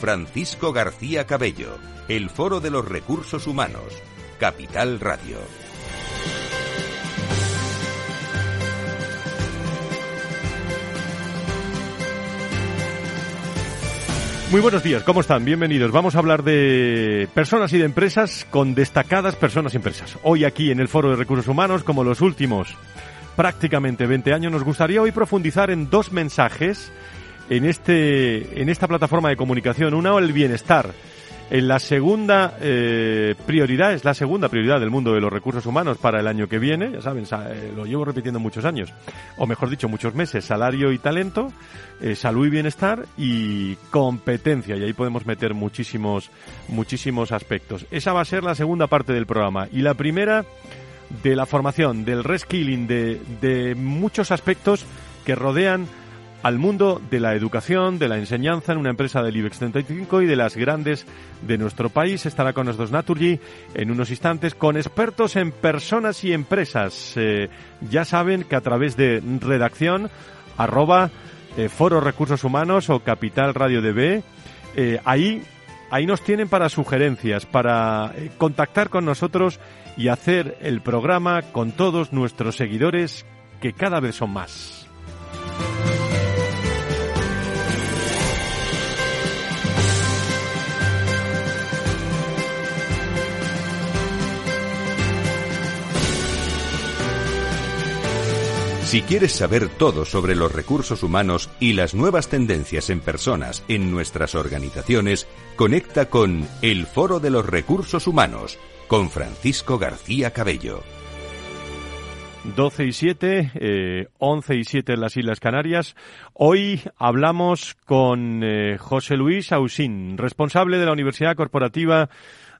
Francisco García Cabello, el Foro de los Recursos Humanos, Capital Radio. Muy buenos días, ¿cómo están? Bienvenidos. Vamos a hablar de personas y de empresas con destacadas personas y empresas. Hoy aquí en el Foro de Recursos Humanos, como los últimos prácticamente 20 años, nos gustaría hoy profundizar en dos mensajes en, este, en esta plataforma de comunicación. Una, el bienestar. En la segunda eh, prioridad, es la segunda prioridad del mundo de los recursos humanos para el año que viene, ya saben, eh, lo llevo repitiendo muchos años, o mejor dicho, muchos meses, salario y talento, eh, salud y bienestar y competencia, y ahí podemos meter muchísimos, muchísimos aspectos. Esa va a ser la segunda parte del programa. Y la primera, de la formación, del reskilling, de, de muchos aspectos que rodean al mundo de la educación, de la enseñanza en una empresa del IBEX 35 y de las grandes de nuestro país. Estará con nosotros Naturgy en unos instantes con expertos en personas y empresas. Eh, ya saben que a través de redacción arroba eh, Foro Recursos Humanos o Capital Radio DB, eh, ahí, ahí nos tienen para sugerencias, para contactar con nosotros y hacer el programa con todos nuestros seguidores que cada vez son más. Si quieres saber todo sobre los recursos humanos y las nuevas tendencias en personas en nuestras organizaciones, conecta con El Foro de los Recursos Humanos con Francisco García Cabello. 12 y 7, eh, 11 y 7 en las Islas Canarias. Hoy hablamos con eh, José Luis Ausín, responsable de la Universidad Corporativa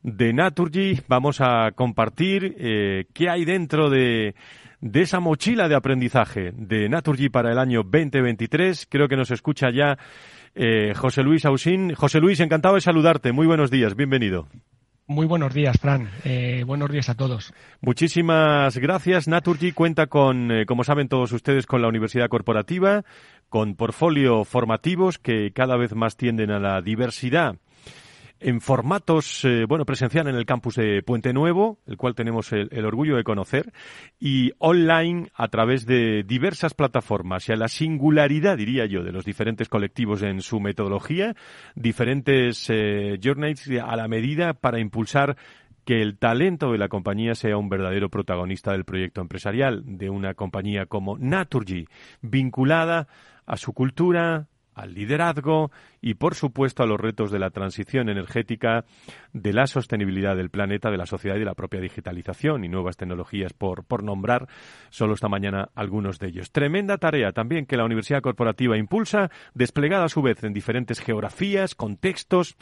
de Naturgy. Vamos a compartir eh, qué hay dentro de de esa mochila de aprendizaje de Naturgy para el año 2023. Creo que nos escucha ya eh, José Luis Ausín. José Luis, encantado de saludarte. Muy buenos días, bienvenido. Muy buenos días, Fran. Eh, buenos días a todos. Muchísimas gracias. Naturgy cuenta con, eh, como saben todos ustedes, con la Universidad Corporativa, con portfolio formativos que cada vez más tienden a la diversidad en formatos, eh, bueno, presencial en el campus de Puente Nuevo, el cual tenemos el, orgullo de conocer, y online a través de diversas plataformas. Y a la singularidad, diría yo, de los diferentes colectivos en su metodología, diferentes eh, journeys a la medida para impulsar que el talento de la compañía sea un verdadero protagonista del proyecto empresarial de una compañía como Naturgy, vinculada a su cultura, al liderazgo y, por supuesto, a los retos de la transición energética, de la sostenibilidad del planeta, de la sociedad y de la propia digitalización y nuevas tecnologías, por, por nombrar solo esta mañana algunos de ellos. Tremenda tarea también que la Universidad Corporativa impulsa, desplegada a su vez en diferentes geografías, contextos,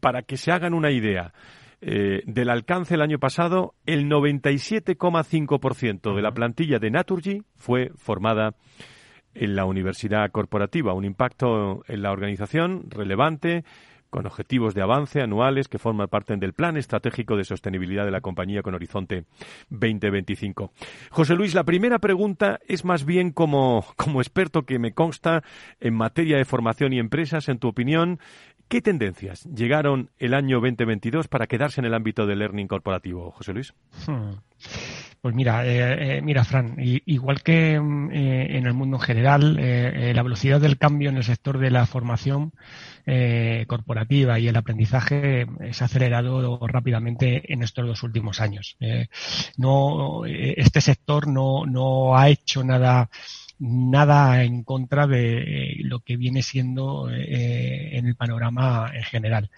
para que se hagan una idea. Eh, del alcance el año pasado, el 97,5% de la plantilla de Naturgy fue formada en la universidad corporativa, un impacto en la organización relevante con objetivos de avance anuales que forman parte del Plan Estratégico de Sostenibilidad de la compañía con Horizonte 2025. José Luis, la primera pregunta es más bien como, como experto que me consta en materia de formación y empresas, en tu opinión, ¿qué tendencias llegaron el año 2022 para quedarse en el ámbito del learning corporativo, José Luis? Hmm. Pues mira, eh, eh, mira, Fran, igual que mm, eh, en el mundo en general, la velocidad del cambio en el sector de la formación corporativa y el aprendizaje se ha acelerado rápidamente en estos dos últimos años. no, este sector no, no ha hecho nada nada en contra de lo que viene siendo en el panorama en general.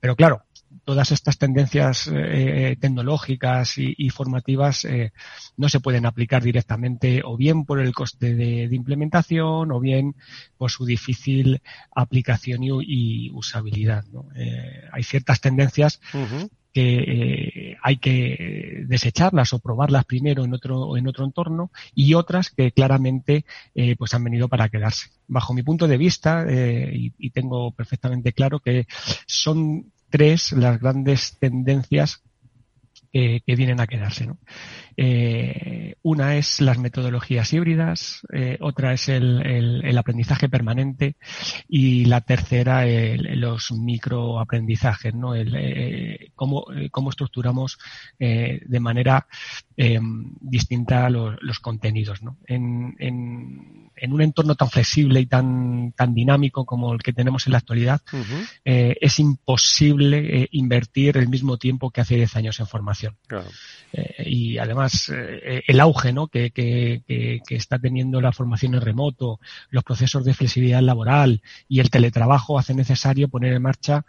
Pero claro, todas estas tendencias eh, tecnológicas y, formativas eh, no se pueden aplicar directamente o bien por el coste de, implementación o bien por su difícil aplicación y, usabilidad. Eh, hay ciertas tendencias que hay que desecharlas o probarlas primero en otro, en otro entorno y otras que claramente pues han venido para quedarse. Bajo mi punto de vista, y, y tengo perfectamente claro que son tres las grandes tendencias que vienen a quedarse. ¿no? Eh, una es las metodologías híbridas, eh, otra es el, aprendizaje permanente y la tercera los microaprendizajes, ¿no? El, eh, cómo, cómo, estructuramos de manera distinta los, contenidos. ¿no? En, en, un entorno tan flexible y tan, tan dinámico como el que tenemos en la actualidad, es imposible invertir el mismo tiempo que hace 10 años en formación. Y además eh, el auge ¿no? que, que, que, está teniendo la formación en remoto, los procesos de flexibilidad laboral y el teletrabajo hace necesario poner en marcha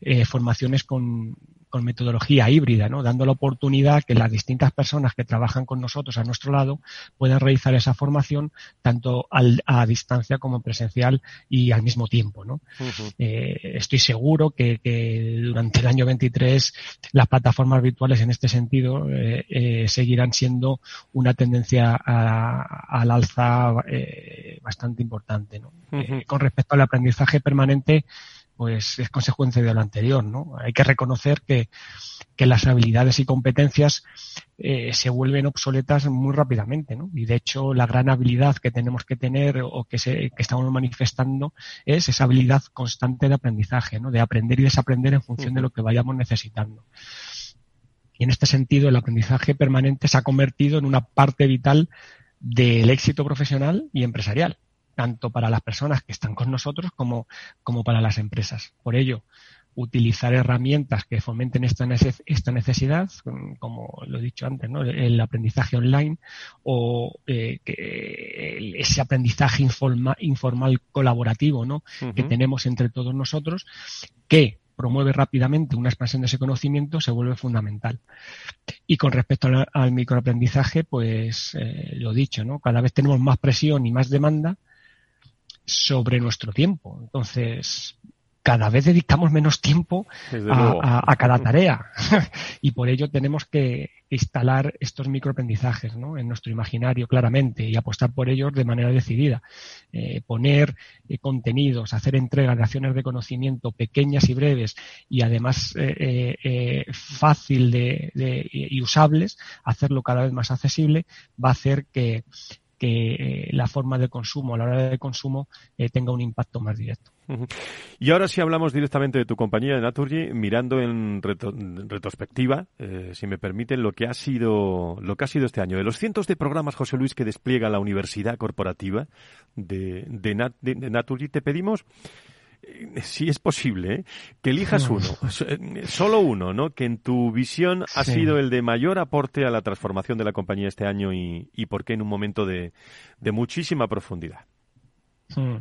eh, formaciones con, con metodología híbrida, ¿no? dando la oportunidad que las distintas personas que trabajan con nosotros a nuestro lado puedan realizar esa formación tanto a distancia como presencial y al mismo tiempo. ¿no? Eh, estoy seguro que, durante el año 23 las plataformas virtuales en este sentido eh, eh, seguirán siendo una tendencia al alza bastante importante. ¿no? con respecto al aprendizaje permanente, pues es consecuencia de lo anterior, ¿no? Hay que reconocer que, que las habilidades y competencias eh, se vuelven obsoletas muy rápidamente, ¿no? Y de hecho la gran habilidad que tenemos que tener o que, se, que estamos manifestando es esa habilidad constante de aprendizaje, ¿no? De aprender y desaprender en función de lo que vayamos necesitando. Y en este sentido el aprendizaje permanente se ha convertido en una parte vital del éxito profesional y empresarial tanto para las personas que están con nosotros como, como para las empresas. Por ello, utilizar herramientas que fomenten esta, esta necesidad, como lo he dicho antes, ¿no? el aprendizaje online o eh, ese aprendizaje informal colaborativo ¿no? que tenemos entre todos nosotros, que promueve rápidamente una expansión de ese conocimiento, se vuelve fundamental. Y con respecto al, microaprendizaje, pues eh, lo dicho, ¿no? cada vez tenemos más presión y más demanda sobre nuestro tiempo. Entonces, cada vez dedicamos menos tiempo a, cada tarea y por ello tenemos que instalar estos microaprendizajes ¿no? en nuestro imaginario claramente y apostar por ellos de manera decidida. Eh, poner eh, contenidos, hacer entrega de acciones de conocimiento pequeñas y breves y además eh, fácil de, y usables, hacerlo cada vez más accesible, va a hacer que, que eh, la forma de consumo, la hora de consumo, eh, tenga un impacto más directo. Y ahora si hablamos directamente de tu compañía de Naturgy, mirando en, retrospectiva, eh, si me permiten, lo que ha sido lo que ha sido este año. De los cientos de programas, José Luis, que despliega la Universidad Corporativa de, de, de Naturgy, te pedimos si es posible, ¿eh? que elijas uno, eh, solo uno, ¿no? Que en tu visión ha sido el de mayor aporte a la transformación de la compañía este año y, y por qué en un momento de, de muchísima profundidad. Hmm.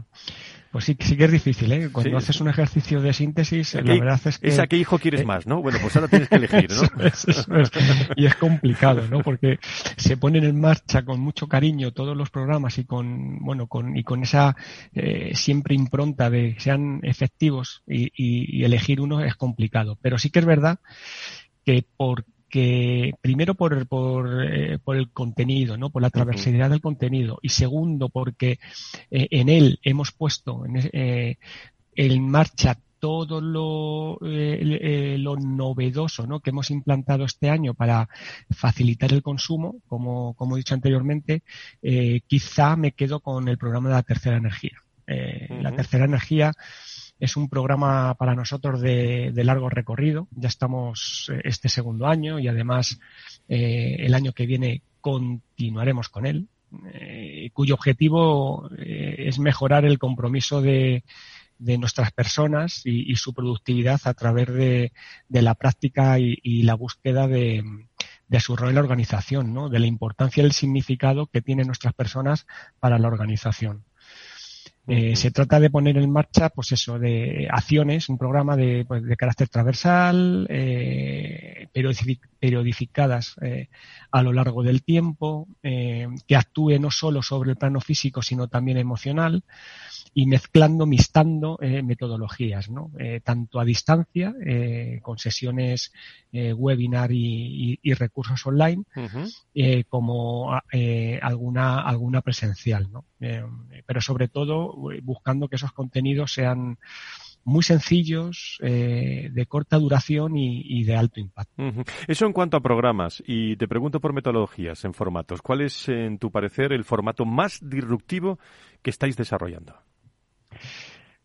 Pues sí, sí que es difícil, ¿eh? Cuando haces un ejercicio de síntesis, la verdad es que... Es a qué hijo quieres eh, más, ¿no? Bueno, pues ahora tienes que elegir, ¿no? Y es complicado, ¿no? Porque se ponen en marcha con mucho cariño todos los programas y con, bueno, con, y con esa eh, siempre impronta de que sean efectivos y, y elegir uno es complicado. Pero sí que es verdad que por que primero por, por, eh, por, el contenido, ¿no? por la transversalidad del contenido y segundo porque eh, en él hemos puesto en, eh, en marcha todo lo, lo novedoso ¿no? que hemos implantado este año para facilitar el consumo, como, como he dicho anteriormente, quizá me quedo con el programa de la tercera energía. La tercera energía es un programa para nosotros de, largo recorrido. Ya estamos eh, este segundo año y además eh, el año que viene continuaremos con él, eh, cuyo objetivo es mejorar el compromiso de, nuestras personas y, su productividad a través de, la práctica y, la búsqueda de, su rol en la organización, ¿no? de la importancia y el significado que tienen nuestras personas para la organización. Eh, se trata de poner en marcha, pues eso, de acciones, un programa de, pues, de carácter transversal, eh, periodificadas a lo largo del tiempo, que actúe no solo sobre el plano físico, sino también emocional y mezclando, mixtando eh, metodologías, ¿no? Eh, tanto a distancia, eh, con sesiones webinar y, recursos online, como alguna, alguna presencial, ¿no? pero sobre todo buscando que esos contenidos sean muy sencillos, de corta duración y, de alto impacto. Eso en cuanto a programas. Y te pregunto por metodologías en formatos. ¿Cuál es, en tu parecer, el formato más disruptivo que estáis desarrollando?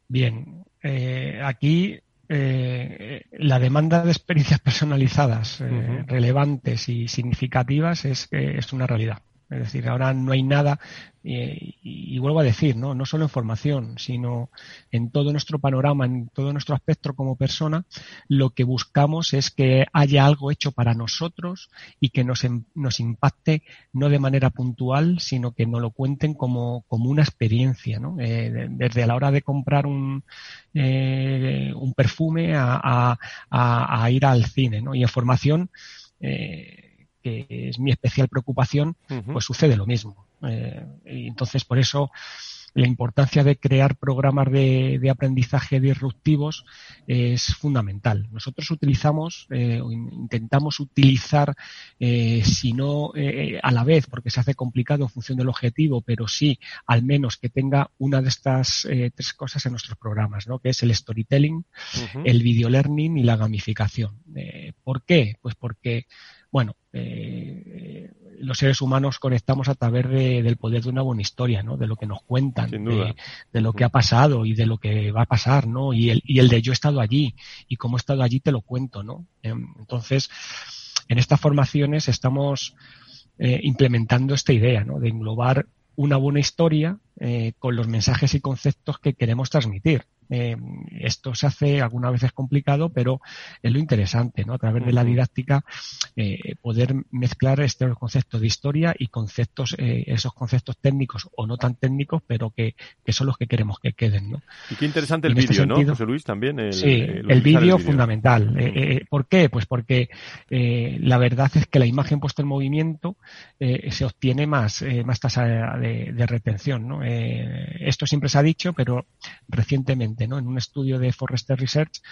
Bien, eh, aquí eh, la demanda de experiencias personalizadas, eh, relevantes y significativas es, es una realidad. Es decir, ahora no hay nada, y, vuelvo a decir, ¿no? no solo en formación, sino en todo nuestro panorama, en todo nuestro aspecto como persona, lo que buscamos es que haya algo hecho para nosotros y que nos, nos impacte no de manera puntual, sino que nos lo cuenten como, como una experiencia, ¿no? Eh, desde la hora de comprar un, eh, un perfume a, a, a, ir al cine, ¿no? Y en formación, eh, que es mi especial preocupación, pues sucede lo mismo. Eh, y entonces, por eso la importancia de crear programas de, aprendizaje disruptivos es fundamental. Nosotros utilizamos eh, o intentamos utilizar, eh, si no a la vez, porque se hace complicado en función del objetivo, pero sí al menos que tenga una de estas tres cosas en nuestros programas, ¿no? que es el storytelling, el video learning y la gamificación. ¿Por qué? Pues porque bueno, eh, los seres humanos conectamos a través del poder de una buena historia, ¿no? De lo que nos cuentan, de, lo que ha pasado y de lo que va a pasar, ¿no? Y el, y el de yo he estado allí y como he estado allí te lo cuento, ¿no? Em, entonces, en estas formaciones estamos eh, implementando esta idea, ¿no? De englobar una buena historia eh, con los mensajes y conceptos que queremos transmitir. Eh, esto se hace algunas veces complicado, pero es lo interesante, ¿no? A través de la didáctica, eh, poder mezclar estos conceptos de historia y conceptos, eh, esos conceptos técnicos o no tan técnicos, pero que, son los que queremos que queden, ¿no? Y qué interesante el este vídeo, ¿no, José Luis? También. El, sí, el, vídeo fundamental. ¿Por qué? Pues porque la verdad es que la imagen puesta en movimiento se obtiene más, más tasa de, de retención, ¿no? esto siempre se ha dicho, pero recientemente en un estudio de Forrester Research,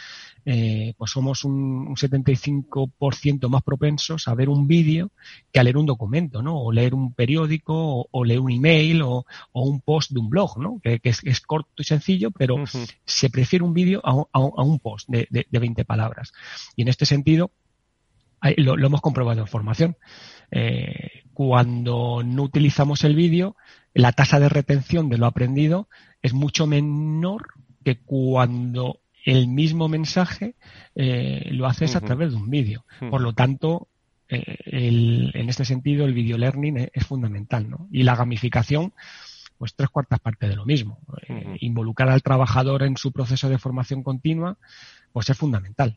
eh, pues somos un, 75% más propensos a ver un vídeo que a leer un documento, ¿no? O leer un periódico, o, leer un email, o, un post de un blog, ¿no? Que, es, corto y sencillo, pero se prefiere un vídeo a, un post de, de, 20 palabras. Y en este sentido, lo, hemos comprobado en formación. Eh, cuando no utilizamos el vídeo, la tasa de retención de lo aprendido es mucho menor que cuando el mismo mensaje eh, lo haces a través de un vídeo. Por lo tanto, eh, en este sentido, el video learning es, fundamental, ¿no? Y la gamificación, pues tres cuartas partes de lo mismo. Eh, involucrar al trabajador en su proceso de formación continua, pues es fundamental.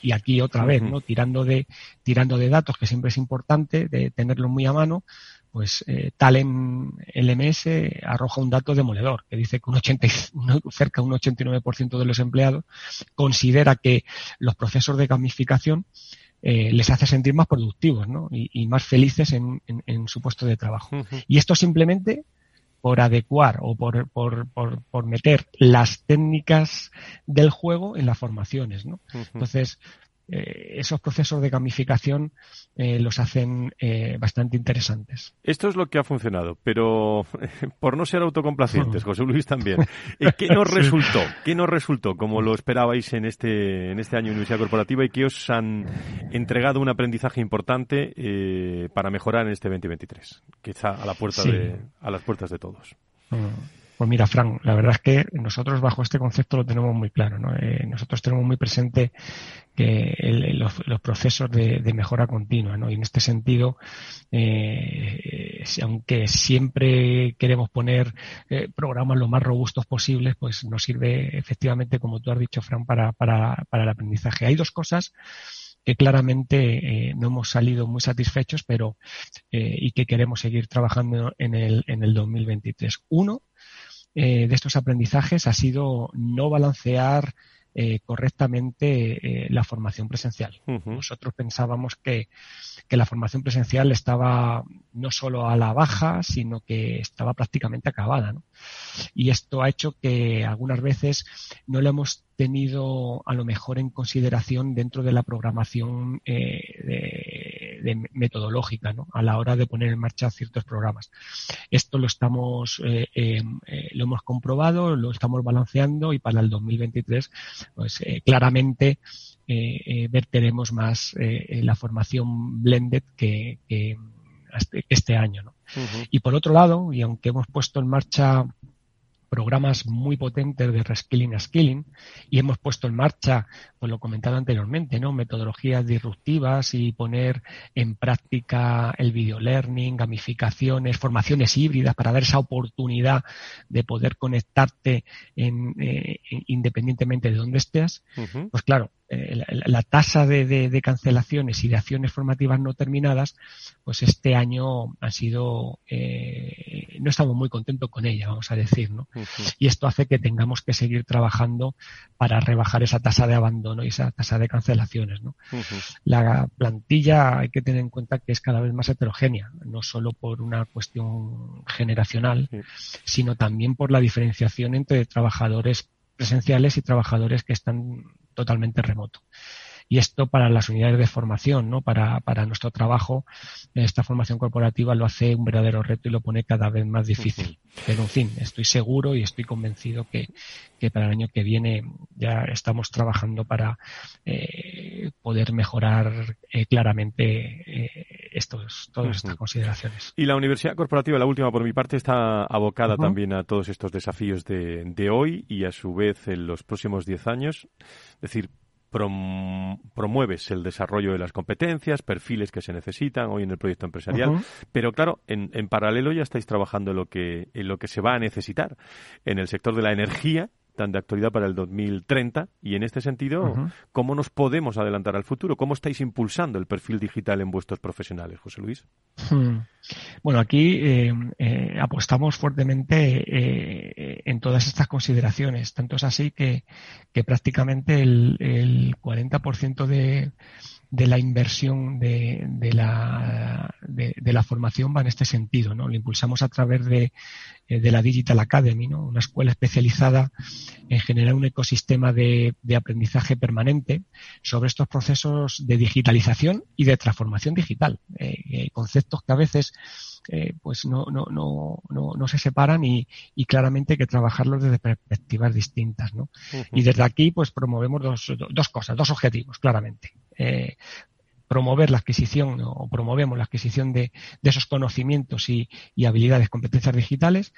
y aquí otra vez, ¿no? Tirando de, tirando de datos, que siempre es importante, de tenerlos muy a mano, pues eh, Talent LMS arroja un dato demoledor que dice que un 80, cerca de un 89% de los empleados considera que los procesos de gamificación eh, les hace sentir más productivos ¿no? y, más felices en, su puesto de trabajo. Y esto simplemente por adecuar o por, por, por, por, meter las técnicas del juego en las formaciones. ¿no? Entonces, eh, esos procesos de gamificación eh, los hacen eh, bastante interesantes. Esto es lo que ha funcionado, pero por no ser autocomplacientes, José Luis también, ¿qué nos resultó? ¿Qué nos resultó como lo esperabais en este, en este año de Universidad Corporativa y que os han entregado un aprendizaje importante para mejorar en este 2023? Quizá a, la puerta de, a las puertas de todos. Mm. Pues mira, Fran, la verdad es que nosotros bajo este concepto lo tenemos muy claro. Eh, nosotros tenemos muy presente que los, procesos de, mejora continua. ¿no? Y en este sentido, eh, aunque siempre queremos poner eh, programas lo más robustos posibles, pues nos sirve efectivamente, como tú has dicho, Fran, para el aprendizaje. Hay dos cosas que claramente no hemos salido muy satisfechos, pero y que queremos seguir trabajando en el, en el 2023. Uno, eh, de estos aprendizajes ha sido no balancear eh, correctamente eh, la formación presencial. Nosotros pensábamos que, que, la formación presencial estaba no solo a la baja, sino que estaba prácticamente acabada. ¿no? Y esto ha hecho que algunas veces no lo hemos tenido a lo mejor en consideración dentro de la programación eh, de, metodológica ¿no? a la hora de poner en marcha ciertos programas. Esto lo estamos eh, em, eh, lo hemos comprobado, lo estamos balanceando y para el 2023 pues claramente verteremos más la formación blended que, este, este, año. ¿no? Y por otro lado, y aunque hemos puesto en marcha programas muy potentes de reskilling a skilling y hemos puesto en marcha, pues lo comentado anteriormente, ¿no? Metodologías disruptivas y poner en práctica el video learning, gamificaciones, formaciones híbridas para dar esa oportunidad de poder conectarte en, eh, independientemente de donde estés. Pues claro, eh, la, tasa de, cancelaciones y de acciones formativas no terminadas, pues este año ha sido, eh, no estamos muy contentos con ella, vamos a decir, ¿no? Y esto hace que tengamos que seguir trabajando para rebajar esa tasa de abandono y esa tasa de cancelaciones, ¿no? La plantilla hay que tener en cuenta que es cada vez más heterogénea, no solo por una cuestión generacional, sino también por la diferenciación entre trabajadores presenciales y trabajadores que están totalmente remoto. Y esto para las unidades de formación, ¿no? Para, para nuestro trabajo, esta formación corporativa lo hace un verdadero reto y lo pone cada vez más difícil. Pero en fin, estoy seguro y estoy convencido que, que para el año que viene ya estamos trabajando para eh, poder mejorar eh, claramente eh, estos, todas estas consideraciones. Y la Universidad Corporativa, la última por mi parte, está abocada también a todos estos desafíos de, de hoy y a su vez en los próximos diez años. Es decir, promueves el desarrollo de las competencias, perfiles que se necesitan hoy en el proyecto empresarial, pero claro, en, en, paralelo ya estáis trabajando en lo que en lo que se va a necesitar en el sector de la energía tan de actualidad para el 2030 y en este sentido, ¿cómo nos podemos adelantar al futuro? ¿Cómo estáis impulsando el perfil digital en vuestros profesionales, José Luis? Hmm. Bueno, aquí eh, eh, apostamos fuertemente eh, en todas estas consideraciones. Tanto es así que, que prácticamente el, el 40% de, de la inversión de, de la, de, la formación va en este sentido, ¿no? Lo impulsamos a través de, eh, de la Digital Academy, ¿no? Una escuela especializada en generar un ecosistema de, de aprendizaje permanente sobre estos procesos de digitalización y de transformación digital. Eh, eh, conceptos que a veces eh, pues no, no, no, no, no se separan y, y, claramente hay que trabajarlos desde perspectivas distintas. ¿no? Y desde aquí pues promovemos dos, dos cosas, dos objetivos, claramente. Eh, promover la adquisición o promovemos la adquisición de, esos conocimientos y, habilidades, competencias digitales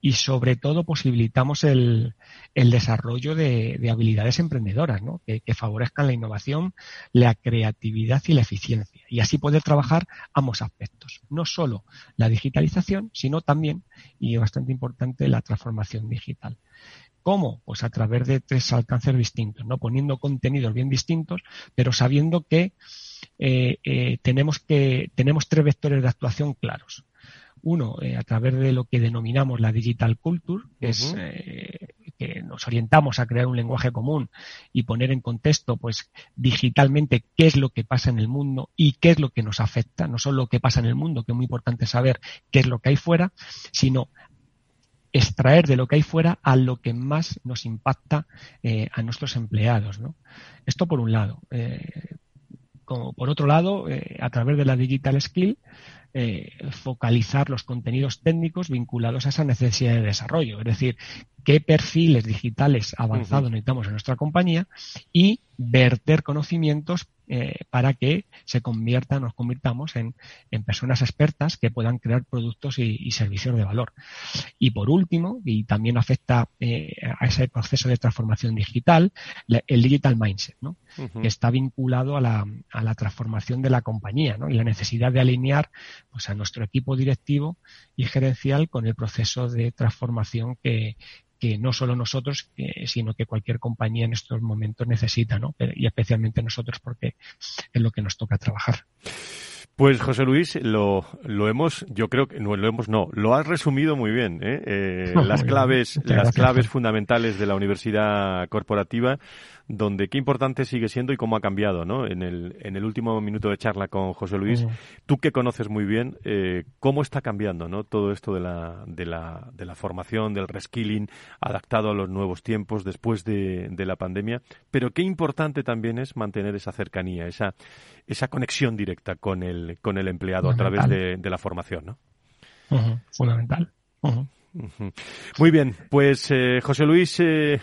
y sobre todo posibilitamos el, desarrollo de, de, habilidades emprendedoras, que, que, favorezcan la innovación, la creatividad y la eficiencia. Y así poder trabajar ambos aspectos, no solo la digitalización, sino también, y bastante importante, la transformación digital. ¿Cómo? Pues a través de tres alcances distintos, ¿no? Poniendo contenidos bien distintos, pero sabiendo que eh, eh, tenemos que tenemos tres vectores de actuación claros. Uno, eh, a través de lo que denominamos la digital culture, que es que nos orientamos a crear un lenguaje común y poner en contexto, pues, digitalmente qué es lo que pasa en el mundo y qué es lo que nos afecta, no solo lo que pasa en el mundo, que es muy importante saber qué es lo que hay fuera, sino extraer de lo que hay fuera a lo que más nos impacta eh, a nuestros empleados. ¿no? Esto por un lado. Eh, como por otro lado, eh, a través de la Digital Skill, focalizar los contenidos técnicos vinculados a esa necesidad de desarrollo. Es decir, qué perfiles digitales avanzados necesitamos en nuestra compañía y verter conocimientos eh, para que se conviertan, nos convirtamos en, en personas expertas que puedan crear productos y, y, servicios de valor. Y por último, y también afecta eh, a ese proceso de transformación digital, el digital mindset, ¿no? Uh -huh. que está vinculado a la, a la, transformación de la compañía ¿no? y la necesidad de alinear pues, a nuestro equipo directivo y gerencial con el proceso de transformación que, que no solo nosotros, eh, sino que cualquier compañía en estos momentos necesita, ¿no? Y especialmente nosotros porque es lo que nos toca trabajar. Pues José Luis, lo, lo hemos, yo creo que no lo hemos, no, lo has resumido muy bien. ¿eh? eh las claves, las claves fundamentales de la universidad corporativa donde qué importante sigue siendo y cómo ha cambiado, ¿no? En el, en el último minuto de charla con José Luis, tú que conoces muy bien eh, cómo está cambiando, ¿no? Todo esto de la, de la, de la formación, del reskilling, adaptado a los nuevos tiempos después de, de la pandemia, pero qué importante también es mantener esa cercanía, esa, esa conexión directa con el, con el empleado a través de, de la formación, ¿no? Fundamental. Muy bien, pues eh, José Luis eh,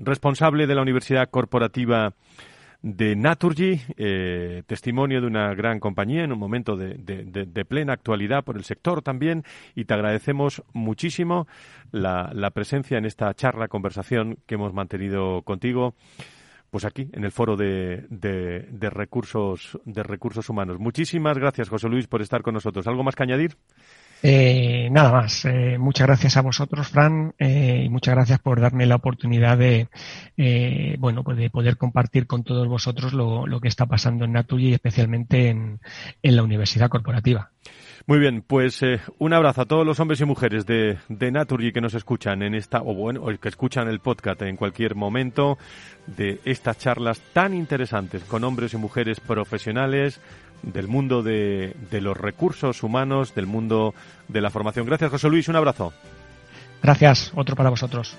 responsable de la Universidad Corporativa de Naturgy, eh, testimonio de una gran compañía en un momento de, plena actualidad por el sector también, y te agradecemos muchísimo la, presencia en esta charla, conversación que hemos mantenido contigo, pues aquí, en el foro de, recursos, de recursos humanos. Muchísimas gracias, José Luis, por estar con nosotros. ¿Algo más que añadir? Eh, nada más. Eh, muchas gracias a vosotros, Fran, eh, y muchas gracias por darme la oportunidad de, bueno, pues de poder compartir con todos vosotros lo, lo que está pasando en Naturgy y especialmente en, en la universidad corporativa. Muy bien, pues un abrazo a todos los hombres y mujeres de, de Naturgy que nos escuchan en esta, o bueno, o que escuchan el podcast en cualquier momento de estas charlas tan interesantes con hombres y mujeres profesionales del mundo de, de los recursos humanos, del mundo de la formación. Gracias, José Luis, un abrazo. Gracias, otro para vosotros.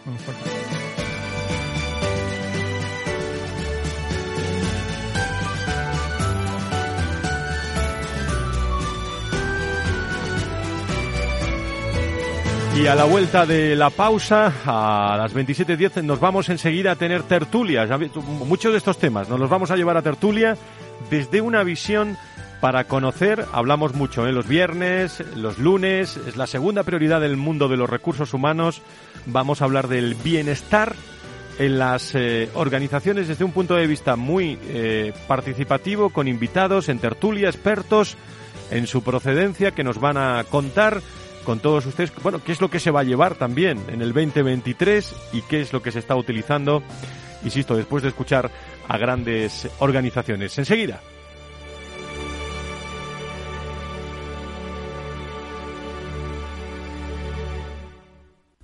Y a la vuelta de la pausa, a las 27.10, nos vamos enseguida a tener tertulias. Muchos de estos temas nos los vamos a llevar a tertulia desde una visión para conocer, hablamos mucho, ¿eh? los viernes, los lunes, es la segunda prioridad del mundo de los recursos humanos. Vamos a hablar del bienestar en las eh, organizaciones desde un punto de vista muy eh, participativo, con invitados en tertulia, expertos en su procedencia que nos van a contar con todos ustedes, bueno, qué es lo que se va a llevar también en el 2023 y qué es lo que se está utilizando, insisto, después de escuchar a grandes organizaciones. Enseguida.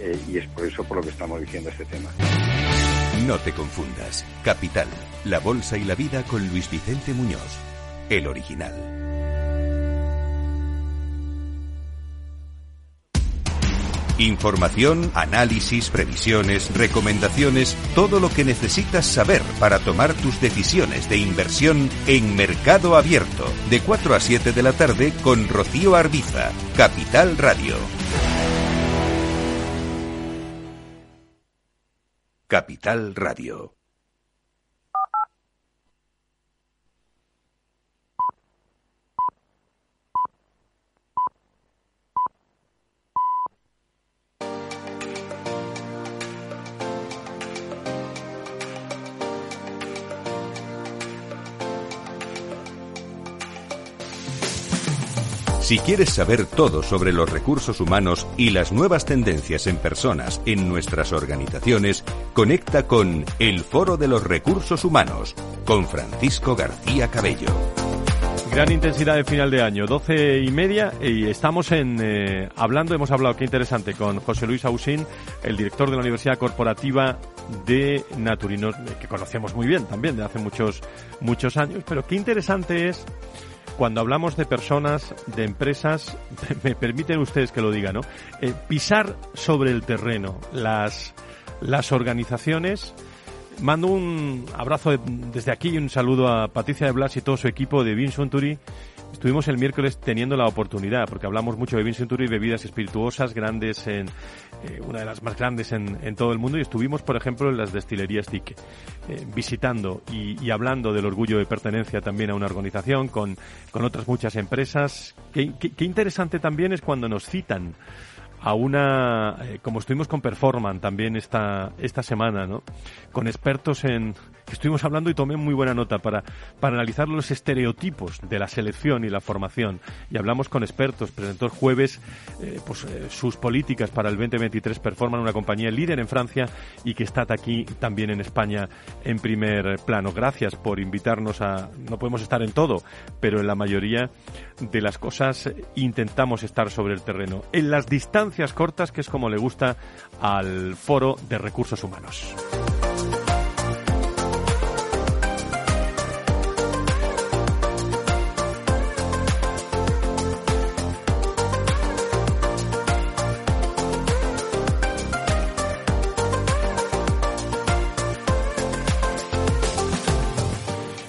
eh, y es por eso por lo que estamos diciendo este tema. No te confundas. Capital, la bolsa y la vida con Luis Vicente Muñoz, el original. Información, análisis, previsiones, recomendaciones, todo lo que necesitas saber para tomar tus decisiones de inversión en Mercado Abierto, de 4 a 7 de la tarde con Rocío Arbiza, Capital Radio. Capital Radio. Si quieres saber todo sobre los recursos humanos y las nuevas tendencias en personas en nuestras organizaciones, conecta con El Foro de los Recursos Humanos con Francisco García Cabello. Gran intensidad de final de año, doce y media, y estamos en eh, hablando, hemos hablado, qué interesante, con José Luis Ausín, el director de la Universidad Corporativa de Naturinos, que conocemos muy bien también de hace muchos, muchos años, pero qué interesante es cuando hablamos de personas, de empresas, me permiten ustedes que lo diga, ¿no? Eh, pisar sobre el terreno las, las organizaciones. Mando un abrazo desde aquí y un saludo a Patricia de Blas y todo su equipo de Vinsunturi Estuvimos el miércoles teniendo la oportunidad, porque hablamos mucho de Vincenturi y bebidas espirituosas grandes en, eh, una de las más grandes en, en, todo el mundo, y estuvimos, por ejemplo, en las destilerías TIC, eh, visitando y, y, hablando del orgullo de pertenencia también a una organización con, con otras muchas empresas. Qué, qué, qué interesante también es cuando nos citan a una, eh, como estuvimos con Performan también esta, esta semana, ¿no? Con expertos en, estuvimos hablando y tomé muy buena nota para, para analizar los estereotipos de la selección y la formación. Y hablamos con expertos, presentó el jueves eh, pues, eh, sus políticas para el 2023 Performan, una compañía líder en Francia y que está aquí también en España en primer plano. Gracias por invitarnos a, no podemos estar en todo, pero en la mayoría de las cosas intentamos estar sobre el terreno. En las distancias cortas, que es como le gusta al foro de recursos humanos.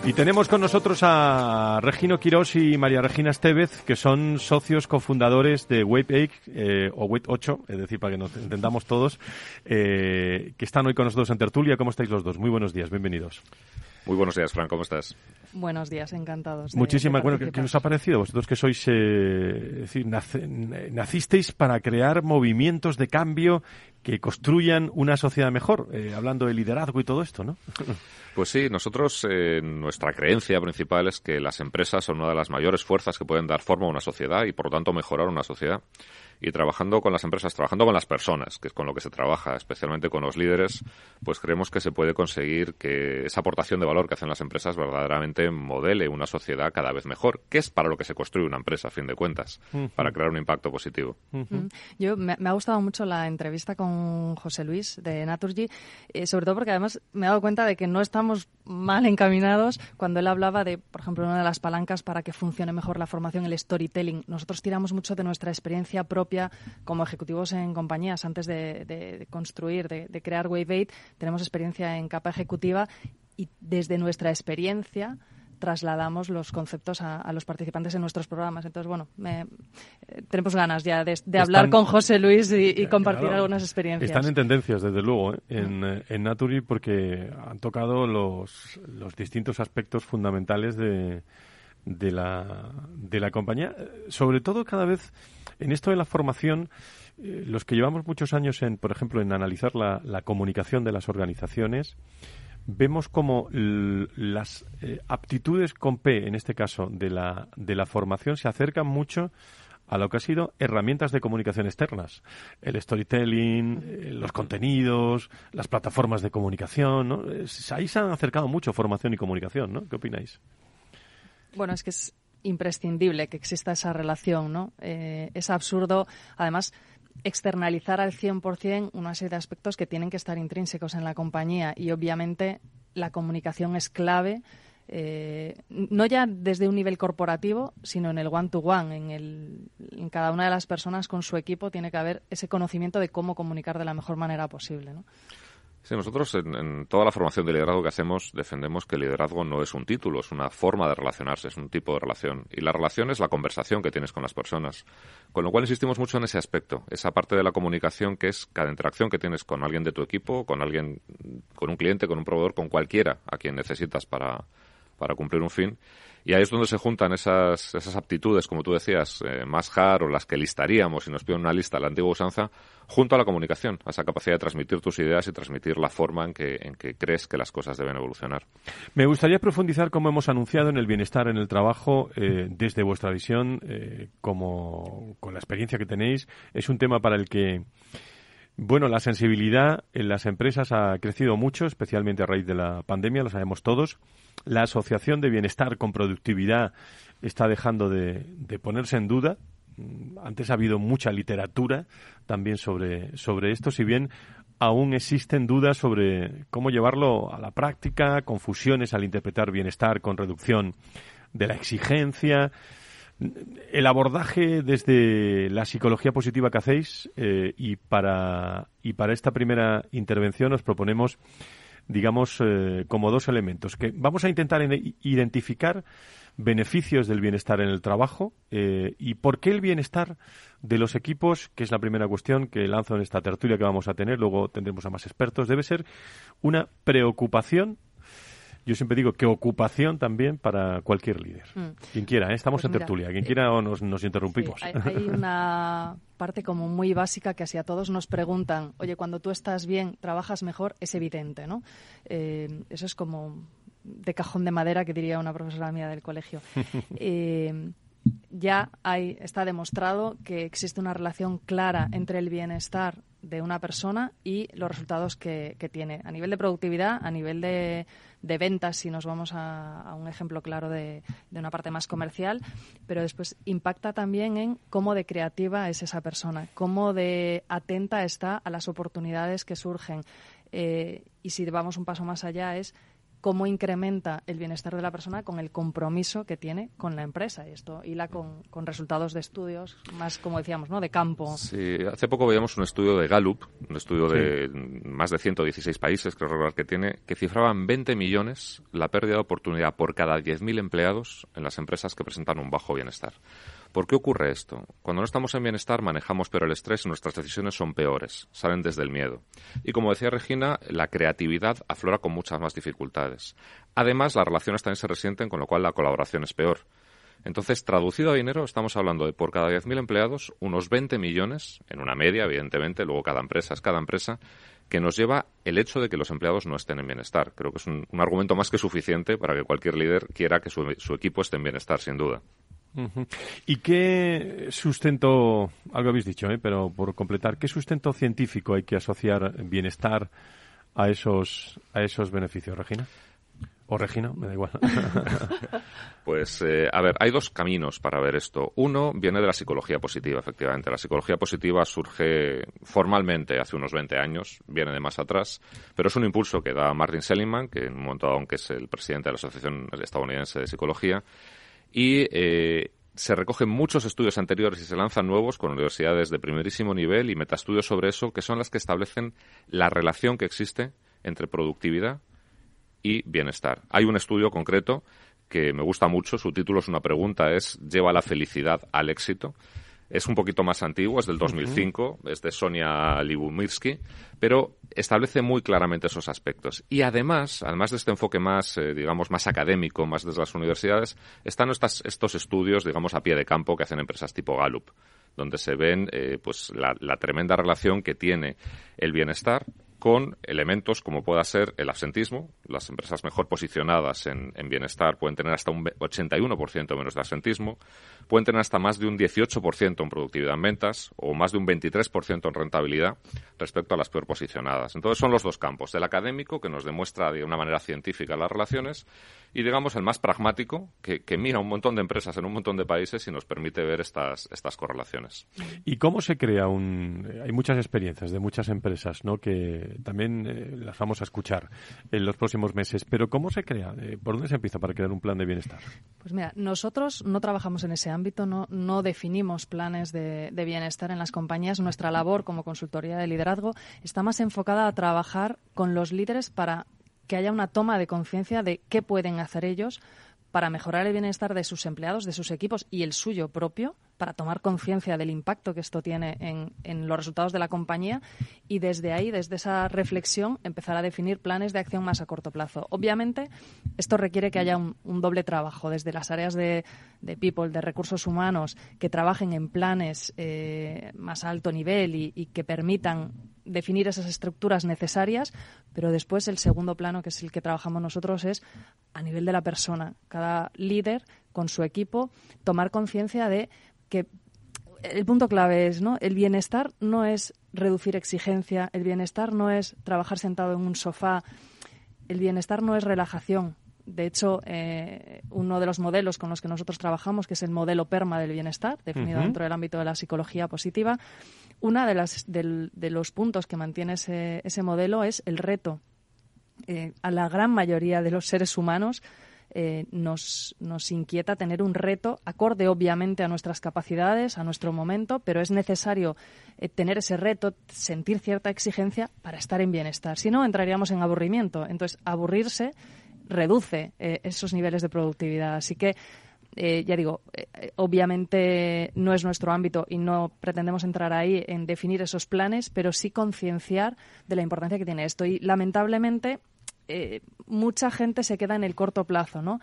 Y tenemos con nosotros a Regino Quirós y María Regina Estevez, que son socios cofundadores de 8, eh, o Wave 8, es decir, para que nos entendamos todos, eh, que están hoy con nosotros en tertulia. ¿Cómo estáis los dos? Muy buenos días, bienvenidos. Muy buenos días, Fran, ¿cómo estás? Buenos días, encantados. Muchísimas, de bueno, ¿qué, ¿qué, os ha parecido? Vosotros que sois, eh, es decir, nace, nacisteis para crear movimientos de cambio que construyan una sociedad mejor, eh, hablando de liderazgo y todo esto, ¿no? Pues sí, nosotros, eh, nuestra creencia principal es que las empresas son una de las mayores fuerzas que pueden dar forma a una sociedad y, por lo tanto, mejorar una sociedad y trabajando con las empresas, trabajando con las personas, que es con lo que se trabaja, especialmente con los líderes, pues creemos que se puede conseguir que esa aportación de valor que hacen las empresas verdaderamente modele una sociedad cada vez mejor, que es para lo que se construye una empresa, a fin de cuentas, uh -huh. para crear un impacto positivo. Uh -huh. Yo me, me, ha gustado mucho la entrevista con José Luis de Naturgy, eh, sobre todo porque además me he dado cuenta de que no estamos mal encaminados cuando él hablaba de, por ejemplo, una de las palancas para que funcione mejor la formación, el storytelling. Nosotros tiramos mucho de nuestra experiencia propia como ejecutivos en compañías antes de, de, de construir, de, de, crear Wave 8. Tenemos experiencia en capa ejecutiva y desde nuestra experiencia trasladamos los conceptos a, a, los participantes en nuestros programas. Entonces, bueno, me, eh, tenemos ganas ya de, de están, hablar con José Luis y, y compartir claro, algunas experiencias. Están en tendencias, desde luego, ¿eh? en, mm. en Naturi porque han tocado los, los distintos aspectos fundamentales de, de, la, de la compañía. Sobre todo cada vez en esto de la formación, eh, los que llevamos muchos años en, por ejemplo, en analizar la, la comunicación de las organizaciones, vemos como las eh, aptitudes con P, en este caso, de la, de la formación, se acercan mucho a lo que ha sido herramientas de comunicación externas. El storytelling, eh, los contenidos, las plataformas de comunicación, ¿no? Ahí se han acercado mucho formación y comunicación, ¿no? ¿Qué opináis? Bueno, es que es imprescindible que exista esa relación, ¿no? Eh, es absurdo, además, externalizar al 100% una serie de aspectos que tienen que estar intrínsecos en la compañía y obviamente la comunicación es clave eh, no ya desde un nivel corporativo, sino en el one-to-one, en, el, en cada una de las personas con su equipo tiene que haber ese conocimiento de cómo comunicar de la mejor manera posible. ¿no? Sí, nosotros en, toda la formación de liderazgo que hacemos defendemos que el liderazgo no es un título, es una forma de relacionarse, es un tipo de relación. Y la relación es la conversación que tienes con las personas. Con lo cual insistimos mucho en ese aspecto, esa parte de la comunicación que es cada interacción que tienes con alguien de tu equipo, con alguien, con un cliente, con un proveedor, con cualquiera a quien necesitas para, para cumplir un fin. Y ahí es donde se juntan esas, esas aptitudes, como tú decías, eh, más hard o las que listaríamos si nos piden una lista la antigua usanza, junto a la comunicación, a esa capacidad de transmitir tus ideas y transmitir la forma en que, en que crees que las cosas deben evolucionar. Me gustaría profundizar, como hemos anunciado, en el bienestar en el trabajo eh, desde vuestra visión, eh, como con la experiencia que tenéis. Es un tema para el que bueno, la sensibilidad en las empresas ha crecido mucho, especialmente a raíz de la pandemia, lo sabemos todos. La asociación de bienestar con productividad está dejando de, ponerse en duda. Antes ha habido mucha literatura también sobre, sobre esto, si bien aún existen dudas sobre cómo llevarlo a la práctica, confusiones al interpretar bienestar con reducción de la exigencia. El abordaje desde la psicología positiva que hacéis eh, y, para, y para esta primera intervención os proponemos, digamos, eh, como dos elementos. que Vamos a intentar identificar beneficios del bienestar en el trabajo eh, y por qué el bienestar de los equipos, que es la primera cuestión que lanzo en esta tertulia que vamos a tener, luego tendremos a más expertos, debe ser una preocupación yo siempre digo que ocupación también para cualquier líder. Mm. Quien quiera, ¿eh? estamos pues en tertulia, quien quiera o nos, nos interrumpimos. hay, una parte como muy básica que si a todos nos preguntan, oye, cuando tú estás bien, trabajas mejor, es evidente, ¿no? Eh, eso es como de cajón de madera que diría una profesora mía del colegio. Eh, ya hay, está demostrado que existe una relación clara entre el bienestar de una persona y los resultados que, tiene a nivel de productividad, a nivel de, ventas, si nos vamos a, un ejemplo claro de, una parte más comercial, pero después impacta también en cómo de creativa es esa persona, cómo de atenta está a las oportunidades que surgen. Eh, y si vamos un paso más allá es cómo incrementa el bienestar de la persona con el compromiso que tiene con la empresa. Y esto hila con, con resultados de estudios más, como decíamos, ¿no? de campo. Sí, hace poco veíamos un estudio de Gallup, un estudio de más de 116 países, creo que tiene, que cifraban 20 millones la pérdida de oportunidad por cada 10.000 empleados en las empresas que presentan un bajo bienestar. ¿Por qué ocurre esto? Cuando no estamos en bienestar manejamos peor el estrés y nuestras decisiones son peores, salen desde el miedo. Y como decía Regina, la creatividad aflora con muchas más dificultades. Además, las relaciones también se resienten, con lo cual la colaboración es peor. Entonces, traducido a dinero, estamos hablando de por cada 10.000 empleados, unos 20 millones, en una media, evidentemente, luego cada empresa es cada empresa, que nos lleva el hecho de que los empleados no estén en bienestar. Creo que es un, argumento más que suficiente para que cualquier líder quiera que su equipo esté en bienestar, sin duda. ¿Y qué sustento, algo habéis dicho, ¿eh? pero por completar, qué sustento científico hay que asociar bienestar a esos, a esos beneficios, Regina? O Regina, me da igual. pues, eh, a ver, hay dos caminos para ver esto. Uno viene de la psicología positiva, efectivamente. La psicología positiva surge formalmente hace unos 20 años, viene de más atrás, pero es un impulso que da Martin Seligman, que en un momento aunque es el presidente de la Asociación Estadounidense de Psicología, y eh, se recogen muchos estudios anteriores y se lanzan nuevos con universidades de primerísimo nivel y metaestudios sobre eso, que son las que establecen la relación que existe entre productividad y bienestar. Hay un estudio concreto que me gusta mucho, su título es una pregunta, es ¿lleva la felicidad al éxito? Es un poquito más antiguo, es del 2005, es de Sonia Libumirsky, pero establece muy claramente esos aspectos. Y además, además de este enfoque más, eh, digamos, más académico, más desde las universidades, están estas, estos estudios, digamos, a pie de campo que hacen empresas tipo Gallup, donde se ven eh, pues la, la tremenda relación que tiene el bienestar con elementos como pueda ser el absentismo. Las empresas mejor posicionadas en, bienestar pueden tener hasta un 81% menos de absentismo, pueden tener hasta más de un 18% en productividad en ventas o más de un 23% en rentabilidad respecto a las peor posicionadas. Entonces son los dos campos, el académico, que nos demuestra de una manera científica las relaciones, y digamos el más pragmático, que, mira un montón de empresas en un montón de países y nos permite ver estas, estas correlaciones. ¿Y cómo se crea un...? Hay muchas experiencias de muchas empresas ¿no? que también eh, las vamos a escuchar en los próximos meses. Pero ¿cómo se crea? Eh, ¿Por dónde se empieza para crear un plan de bienestar? Pues mira, nosotros no trabajamos en ese ámbito, no, no definimos planes de, de bienestar en las compañías. Nuestra labor como consultoría de liderazgo está más enfocada a trabajar con los líderes para que haya una toma de conciencia de qué pueden hacer ellos para mejorar el bienestar de sus empleados, de sus equipos y el suyo propio, para tomar conciencia del impacto que esto tiene en, los resultados de la compañía y desde ahí, desde esa reflexión, empezar a definir planes de acción más a corto plazo. Obviamente, esto requiere que haya un, doble trabajo, desde las áreas de, people, de recursos humanos, que trabajen en planes eh, más alto nivel y que permitan definir esas estructuras necesarias, pero después el segundo plano, que es el que trabajamos nosotros, es a nivel de la persona. Cada líder con su equipo tomar conciencia de que el punto clave es, ¿no? El bienestar no es reducir exigencia, el bienestar no es trabajar sentado en un sofá, el bienestar no es relajación. De hecho, eh, uno de los modelos con los que nosotros trabajamos, que es el modelo PERMA del bienestar, definido dentro del ámbito de la psicología positiva, una de, las, de los puntos que mantiene ese, ese modelo es el reto. Eh, a la gran mayoría de los seres humanos eh, nos, nos, inquieta tener un reto acorde obviamente a nuestras capacidades, a nuestro momento, pero es necesario eh, tener ese reto, sentir cierta exigencia para estar en bienestar. Si no, entraríamos en aburrimiento. Entonces, aburrirse reduce esos niveles de productividad. Así que eh, ya digo, eh, obviamente no es nuestro ámbito y no pretendemos entrar ahí en definir esos planes, pero sí concienciar de la importancia que tiene esto. Y lamentablemente eh, mucha gente se queda en el corto plazo, ¿no?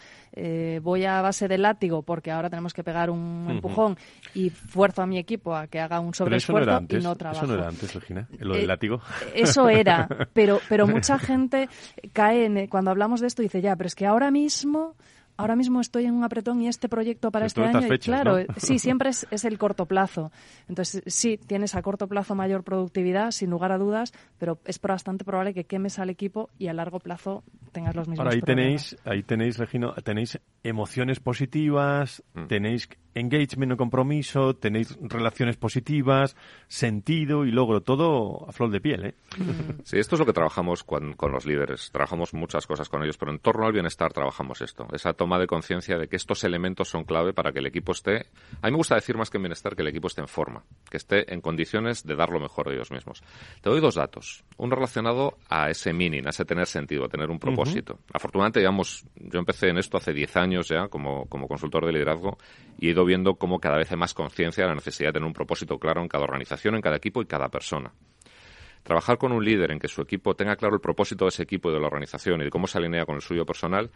voy a base de látigo porque ahora tenemos que pegar un empujón y fuerzo a mi equipo a que haga un sobreesfuerzo y no trabajo. Eso no era antes, Regina, lo del látigo. Eso era, pero, pero mucha gente cae en, cuando hablamos de esto y dice, ya, pero es que ahora mismo ahora mismo estoy en un apretón y este proyecto para este año, claro, sí, siempre es, es, el corto plazo. Entonces, sí, tienes a corto plazo mayor productividad, sin lugar a dudas, pero es bastante probable que quemes al equipo y a largo plazo tengas los mismos Ahora, ahí problemas. tenéis, ahí tenéis, Regino, tenéis emociones positivas, mm. tenéis engagement o compromiso, tenéis relaciones positivas, sentido y logro, todo a flor de piel. ¿eh? Sí, esto es lo que trabajamos con, los líderes. Trabajamos muchas cosas con ellos, pero en torno al bienestar trabajamos esto. Esa toma de conciencia de que estos elementos son clave para que el equipo esté. A mí me gusta decir más que en bienestar que el equipo esté en forma, que esté en condiciones de dar lo mejor de ellos mismos. Te doy dos datos. Uno relacionado a ese meaning, a ese tener sentido, a tener un propósito. Afortunadamente, digamos, yo empecé en esto hace 10 años ya como, como consultor de liderazgo y he ido viendo cómo cada vez hay más conciencia de la necesidad de tener un propósito claro en cada organización, en cada equipo y cada persona. Trabajar con un líder en que su equipo tenga claro el propósito de ese equipo y de la organización y de cómo se alinea con el suyo personal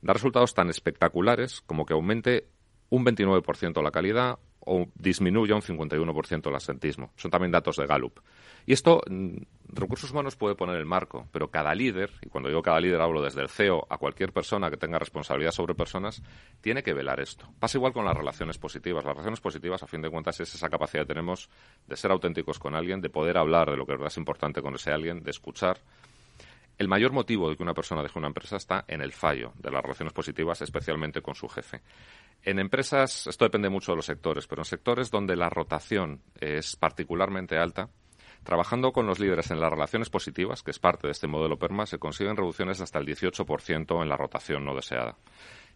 da resultados tan espectaculares como que aumente un 29% la calidad o disminuya un 51% el asentismo. Son también datos de Gallup. Y esto, mm, recursos humanos puede poner el marco, pero cada líder, y cuando digo cada líder hablo desde el CEO a cualquier persona que tenga responsabilidad sobre personas, tiene que velar esto. Pasa igual con las relaciones positivas. Las relaciones positivas, a fin de cuentas, es esa capacidad que tenemos de ser auténticos con alguien, de poder hablar de lo que es importante con ese alguien, de escuchar. El mayor motivo de que una persona deje una empresa está en el fallo de las relaciones positivas, especialmente con su jefe. En empresas, esto depende mucho de los sectores, pero en sectores donde la rotación es particularmente alta, Trabajando con los líderes en las relaciones positivas, que es parte de este modelo PERMA, se consiguen reducciones hasta el 18% en la rotación no deseada.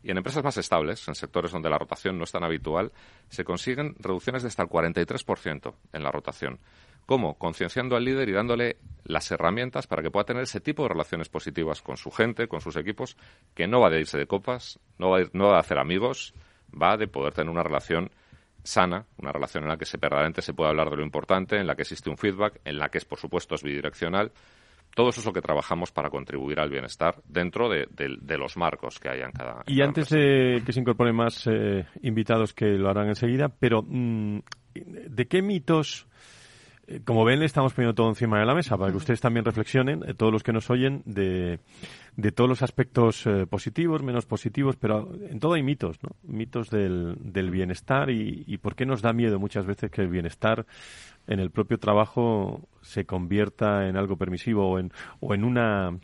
Y en empresas más estables, en sectores donde la rotación no es tan habitual, se consiguen reducciones de hasta el 43% en la rotación. ¿Cómo? Concienciando al líder y dándole las herramientas para que pueda tener ese tipo de relaciones positivas con su gente, con sus equipos, que no va de irse de copas, no va, no va a hacer amigos, va de poder tener una relación sana, una relación en la que se verdaderamente se puede hablar de lo importante, en la que existe un feedback, en la que es, por supuesto, es bidireccional. Todo eso es lo que trabajamos para contribuir al bienestar dentro de, los marcos que hay en cada. y antes de que se incorporen más eh, invitados que lo harán enseguida, pero mm, ¿de qué mitos como ven, le estamos poniendo todo encima de la mesa para que ustedes también reflexionen, eh, todos los que nos oyen, de, de todos los aspectos eh, positivos, menos positivos, pero en todo hay mitos, ¿no? Mitos del, del bienestar y, y, por qué nos da miedo muchas veces que el bienestar en el propio trabajo se convierta en algo permisivo o en, o en una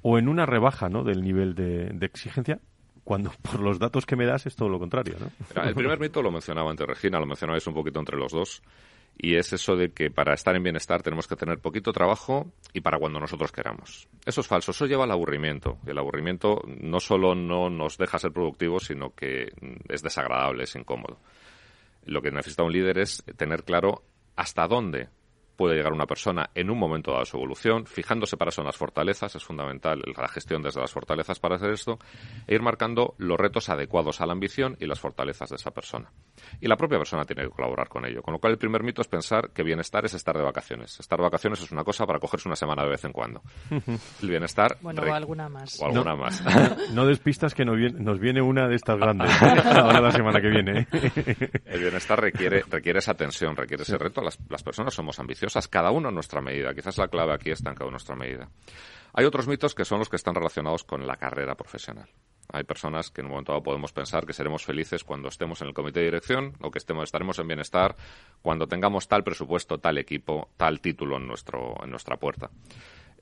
o en una rebaja ¿no? del nivel de, de exigencia cuando por los datos que me das es todo lo contrario, ¿no? el primer mito lo mencionaba antes Regina, lo mencionabais un poquito entre los dos, y es eso de que para estar en bienestar tenemos que tener poquito trabajo y para cuando nosotros queramos. Eso es falso, eso lleva al aburrimiento. El aburrimiento no solo no nos deja ser productivos, sino que es desagradable, es incómodo. Lo que necesita un líder es tener claro hasta dónde puede llegar una persona en un momento dado de su evolución, fijándose para eso en las fortalezas, es fundamental la gestión desde las fortalezas para hacer esto, e ir marcando los retos adecuados a la ambición y las fortalezas de esa persona. Y la propia persona tiene que colaborar con ello. Con lo cual, el primer mito es pensar que bienestar es estar de vacaciones. Estar de vacaciones es una cosa para cogerse una semana de vez en cuando. El bienestar. Bueno, o alguna más. O alguna más. No despistas que nos viene, nos viene una de estas grandes ahora la semana que viene. El bienestar requiere, requiere esa tensión, requiere ese reto. Las, las personas somos ambiciosas, cada uno a nuestra medida. Quizás la clave aquí está en cada uno nuestra medida. Hay otros mitos que son los que están relacionados con la carrera profesional. Hay personas que en un momento dado podemos pensar que seremos felices cuando estemos en el comité de dirección o que estemos, estaremos en bienestar cuando tengamos tal presupuesto, tal equipo, tal título en, nuestro, en nuestra puerta.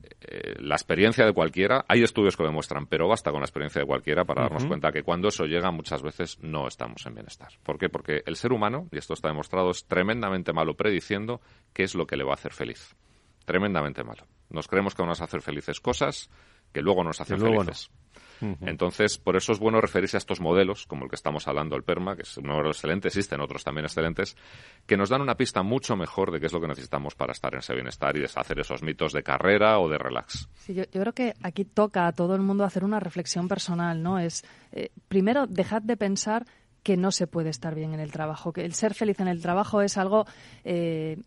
Eh, la experiencia de cualquiera, hay estudios que lo demuestran, pero basta con la experiencia de cualquiera para darnos cuenta que cuando eso llega muchas veces no estamos en bienestar. ¿Por qué? Porque el ser humano, y esto está demostrado, es tremendamente malo prediciendo qué es lo que le va a hacer feliz. Tremendamente malo. Nos creemos que van a hacer felices cosas que luego nos hacen felices. Entonces, por eso es bueno referirse a estos modelos, como el que estamos hablando, el PERMA, que es un modelo excelente, existen otros también excelentes, que nos dan una pista mucho mejor de qué es lo que necesitamos para estar en ese bienestar y deshacer esos mitos de carrera o de relax. Sí, yo, creo que aquí toca a todo el mundo hacer una reflexión personal, ¿no? Es, eh, primero, dejad de pensar que no se puede estar bien en el trabajo, que el ser feliz en el trabajo es algo eh,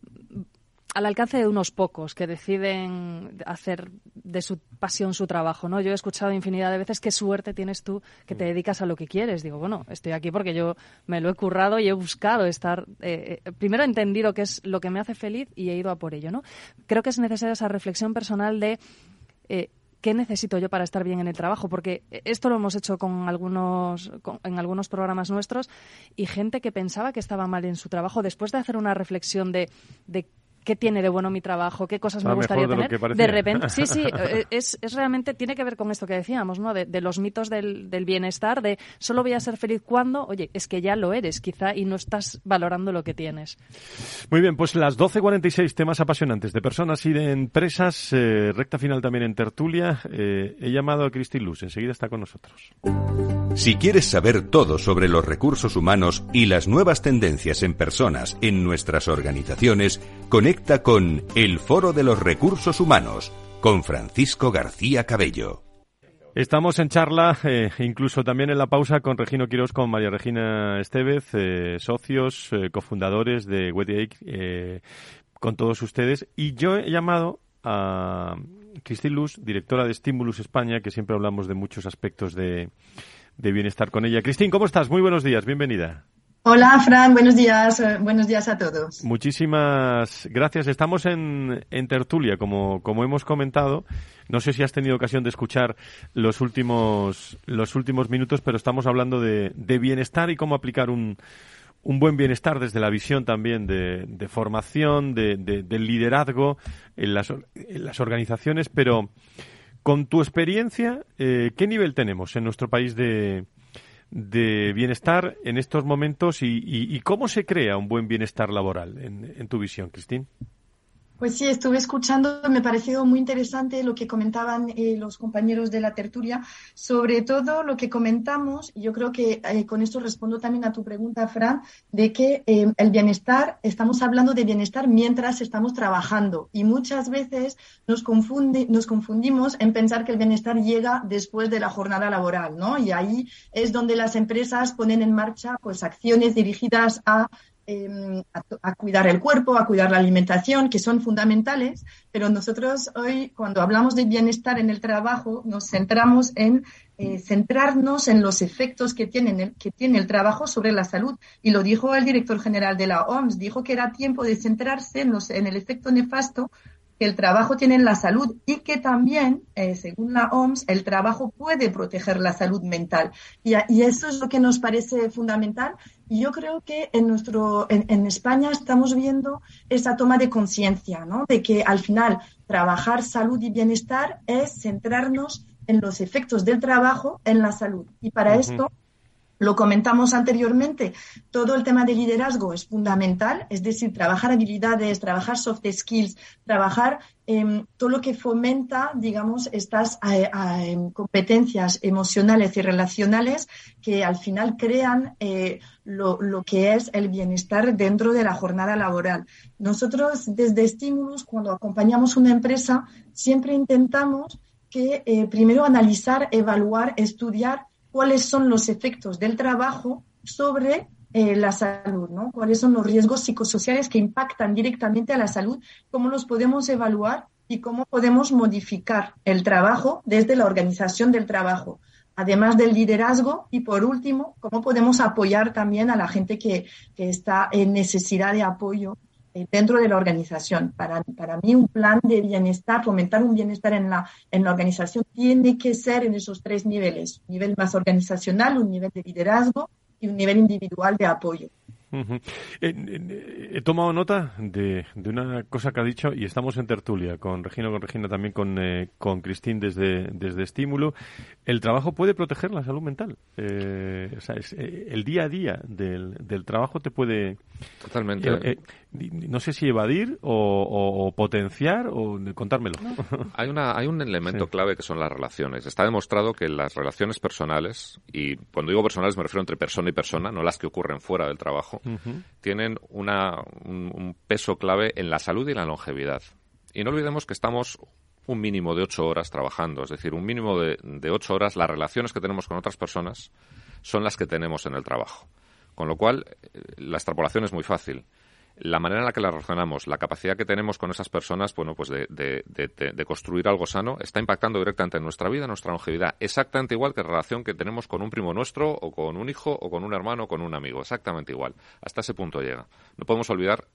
al alcance de unos pocos que deciden hacer de su pasión su trabajo, ¿no? Yo he escuchado infinidad de veces qué suerte tienes tú que te dedicas a lo que quieres. Digo, bueno, estoy aquí porque yo me lo he currado y he buscado estar, eh, eh, primero he entendido qué es lo que me hace feliz y he ido a por ello, ¿no? Creo que es necesaria esa reflexión personal de eh, ¿qué necesito yo para estar bien en el trabajo? Porque esto lo hemos hecho con algunos, en algunos programas nuestros y gente que pensaba que estaba mal en su trabajo, después de hacer una reflexión de, de qué tiene de bueno mi trabajo, qué cosas me gustaría tener. De, repente, sí, sí, eh, es, es, realmente, tiene que ver con esto que decíamos, ¿no? De, los mitos del, del, bienestar, de solo voy a ser feliz cuando, oye, es que ya lo eres, quizá, y no estás valorando lo que tienes. Muy bien, pues las 12.46 temas apasionantes de personas y de empresas, eh, recta final también en tertulia. Eh, he llamado a Cristi Luz, enseguida está con nosotros. Si quieres saber todo sobre los recursos humanos y las nuevas tendencias en personas en nuestras organizaciones, conecta con El Foro de los Recursos Humanos con Francisco García Cabello. Estamos en charla, eh, incluso también en la pausa, con Regino Quiroz, con María Regina Estevez, eh, socios, eh, cofundadores de WetiAIC, con todos ustedes. Y yo he llamado a Cristín Luz, directora de Stimulus España, que siempre hablamos de muchos aspectos de, de bienestar con ella. Cristín, ¿cómo estás? Muy buenos días, bienvenida. Hola, Fran, buenos días, eh, buenos días a todos. Muchísimas gracias. Estamos en, en tertulia, como, como hemos comentado. No sé si has tenido ocasión de escuchar los últimos, los últimos minutos, pero estamos hablando de, de bienestar y cómo aplicar un, un buen bienestar desde la visión también de, de formación, de, de, liderazgo en las, en las organizaciones, pero con tu experiencia, eh, ¿qué nivel tenemos en nuestro país de, de bienestar en estos momentos y, cómo se crea un buen bienestar laboral en, en tu visión, Cristín? Pues sí, estuve escuchando, me pareció muy interesante lo que comentaban eh, los compañeros de la tertulia, sobre todo lo que comentamos, y yo creo que eh, con esto respondo también a tu pregunta, Fran, de que eh, el bienestar, estamos hablando de bienestar mientras estamos trabajando, y muchas veces nos, nos confundimos en pensar que el bienestar llega después de la jornada laboral, ¿no? Y ahí es donde las empresas ponen en marcha pues acciones dirigidas a Em, a, cuidar el cuerpo, a cuidar la alimentación, que son fundamentales, pero nosotros hoy, cuando hablamos de bienestar en el trabajo, nos centramos en eh, centrarnos en los efectos que tiene, el, que tiene el trabajo sobre la salud. Y lo dijo el director general de la OMS, dijo que era tiempo de centrarse en, en el efecto nefasto que el trabajo tiene en la salud y que también, eh, según la OMS, el trabajo puede proteger la salud mental. Y, eso es lo que nos parece fundamental. Y yo creo que en, nuestro, en, España estamos viendo esa toma de conciencia, ¿no? De que al final trabajar salud y bienestar es centrarnos en los efectos del trabajo en la salud. Y para esto Lo comentamos anteriormente, todo el tema de liderazgo es fundamental, es decir, trabajar habilidades, trabajar soft skills, trabajar eh, todo lo que fomenta, digamos, estas eh, competencias emocionales y relacionales que al final crean eh, lo, lo, que es el bienestar dentro de la jornada laboral. Nosotros desde Estímulos, cuando acompañamos una empresa, siempre intentamos que eh, primero analizar, evaluar, estudiar cuáles son los efectos del trabajo sobre eh, la salud, ¿no? Cuáles son los riesgos psicosociales que impactan directamente a la salud, cómo los podemos evaluar y cómo podemos modificar el trabajo desde la organización del trabajo, además del liderazgo y por último, cómo podemos apoyar también a la gente que, está en necesidad de apoyo dentro de la organización. Para, para mí, un plan de bienestar, fomentar un bienestar en la, en la organización, tiene que ser en esos tres niveles. Un nivel más organizacional, un nivel de liderazgo y un nivel individual de apoyo. Uh -huh. he, he, tomado nota de, de, una cosa que ha dicho y estamos en tertulia con Regina, con Regina también con eh, con Cristín desde desde Estímulo. El trabajo puede proteger la salud mental. Eh, o sea, es, eh, el día a día del, del trabajo te puede totalmente. No sé si evadir o, o, o potenciar o contármelo. No. hay una hay un elemento sí. clave que son las relaciones. Está demostrado que las relaciones personales y cuando digo personales me refiero entre persona y persona, no las que ocurren fuera del trabajo uh -huh. tienen una, un, un, peso clave en la salud y la longevidad. Y no olvidemos que estamos un mínimo de ocho horas trabajando, es decir, un mínimo de, de ocho horas, las relaciones que tenemos con otras personas son las que tenemos en el trabajo. Con lo cual, eh, la extrapolación es muy fácil la manera en la que la relacionamos, la capacidad que tenemos con esas personas, bueno, pues de, de, de, de, construir algo sano, está impactando directamente en nuestra vida, en nuestra longevidad, exactamente igual que la relación que tenemos con un primo nuestro, o con un hijo, o con un hermano, o con un amigo, exactamente igual. Hasta ese punto llega. No podemos olvidar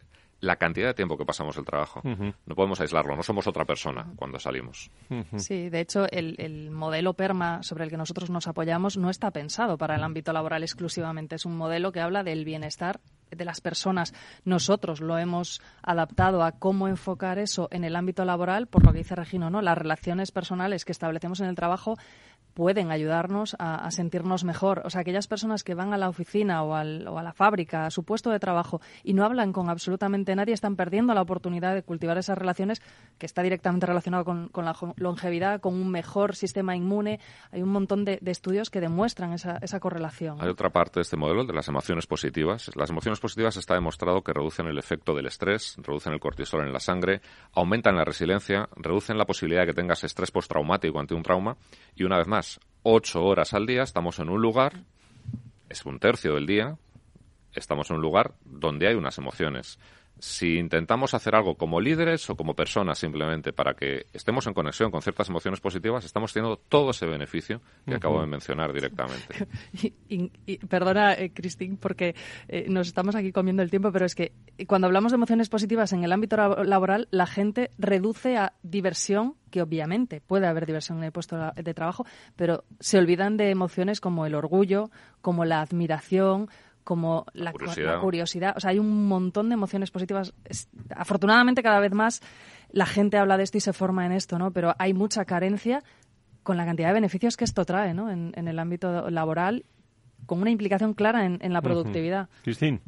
la cantidad de tiempo que pasamos el trabajo. Uh -huh. No podemos aislarlo, no somos otra persona cuando salimos. Uh -huh. Sí, de hecho, el, el, modelo PERMA sobre el que nosotros nos apoyamos no está pensado para el ámbito laboral exclusivamente. Es un modelo que habla del bienestar de las personas. Nosotros lo hemos adaptado a cómo enfocar eso en el ámbito laboral, por lo que dice Regino, ¿no? Las relaciones personales que establecemos en el trabajo pueden ayudarnos a, sentirnos mejor. O sea, aquellas personas que van a la oficina o, a la fábrica, a su puesto de trabajo y no hablan con absolutamente nadie, están perdiendo la oportunidad de cultivar esas relaciones que está directamente relacionado con, con la longevidad, con un mejor sistema inmune. Hay un montón de, de estudios que demuestran esa, esa, correlación. Hay otra parte de este modelo, de las emociones positivas. Las emociones positivas está demostrado que reducen el efecto del estrés, reducen el cortisol en la sangre, aumentan la resiliencia, reducen la posibilidad de que tengas estrés postraumático ante un trauma y una vez más ocho horas al día, estamos en un lugar, es un tercio del día, estamos en un lugar donde hay unas emociones. Si intentamos hacer algo como líderes o como personas simplemente para que estemos en conexión con ciertas emociones positivas, estamos teniendo todo ese beneficio que uh -huh. acabo de mencionar directamente. Y, y, y perdona, eh, Cristín, porque eh, nos estamos aquí comiendo el tiempo, pero es que cuando hablamos de emociones positivas en el ámbito laboral, la gente reduce a diversión que obviamente puede haber diversión en el puesto de trabajo, pero se olvidan de emociones como el orgullo, como la admiración, como la, la, curiosidad. la, curiosidad. O sea, hay un montón de emociones positivas. Es, afortunadamente, cada vez más la gente habla de esto y se forma en esto, ¿no? Pero hay mucha carencia con la cantidad de beneficios que esto trae, ¿no? En, en el ámbito laboral, con una implicación clara en, en la productividad. Uh -huh. Cristín.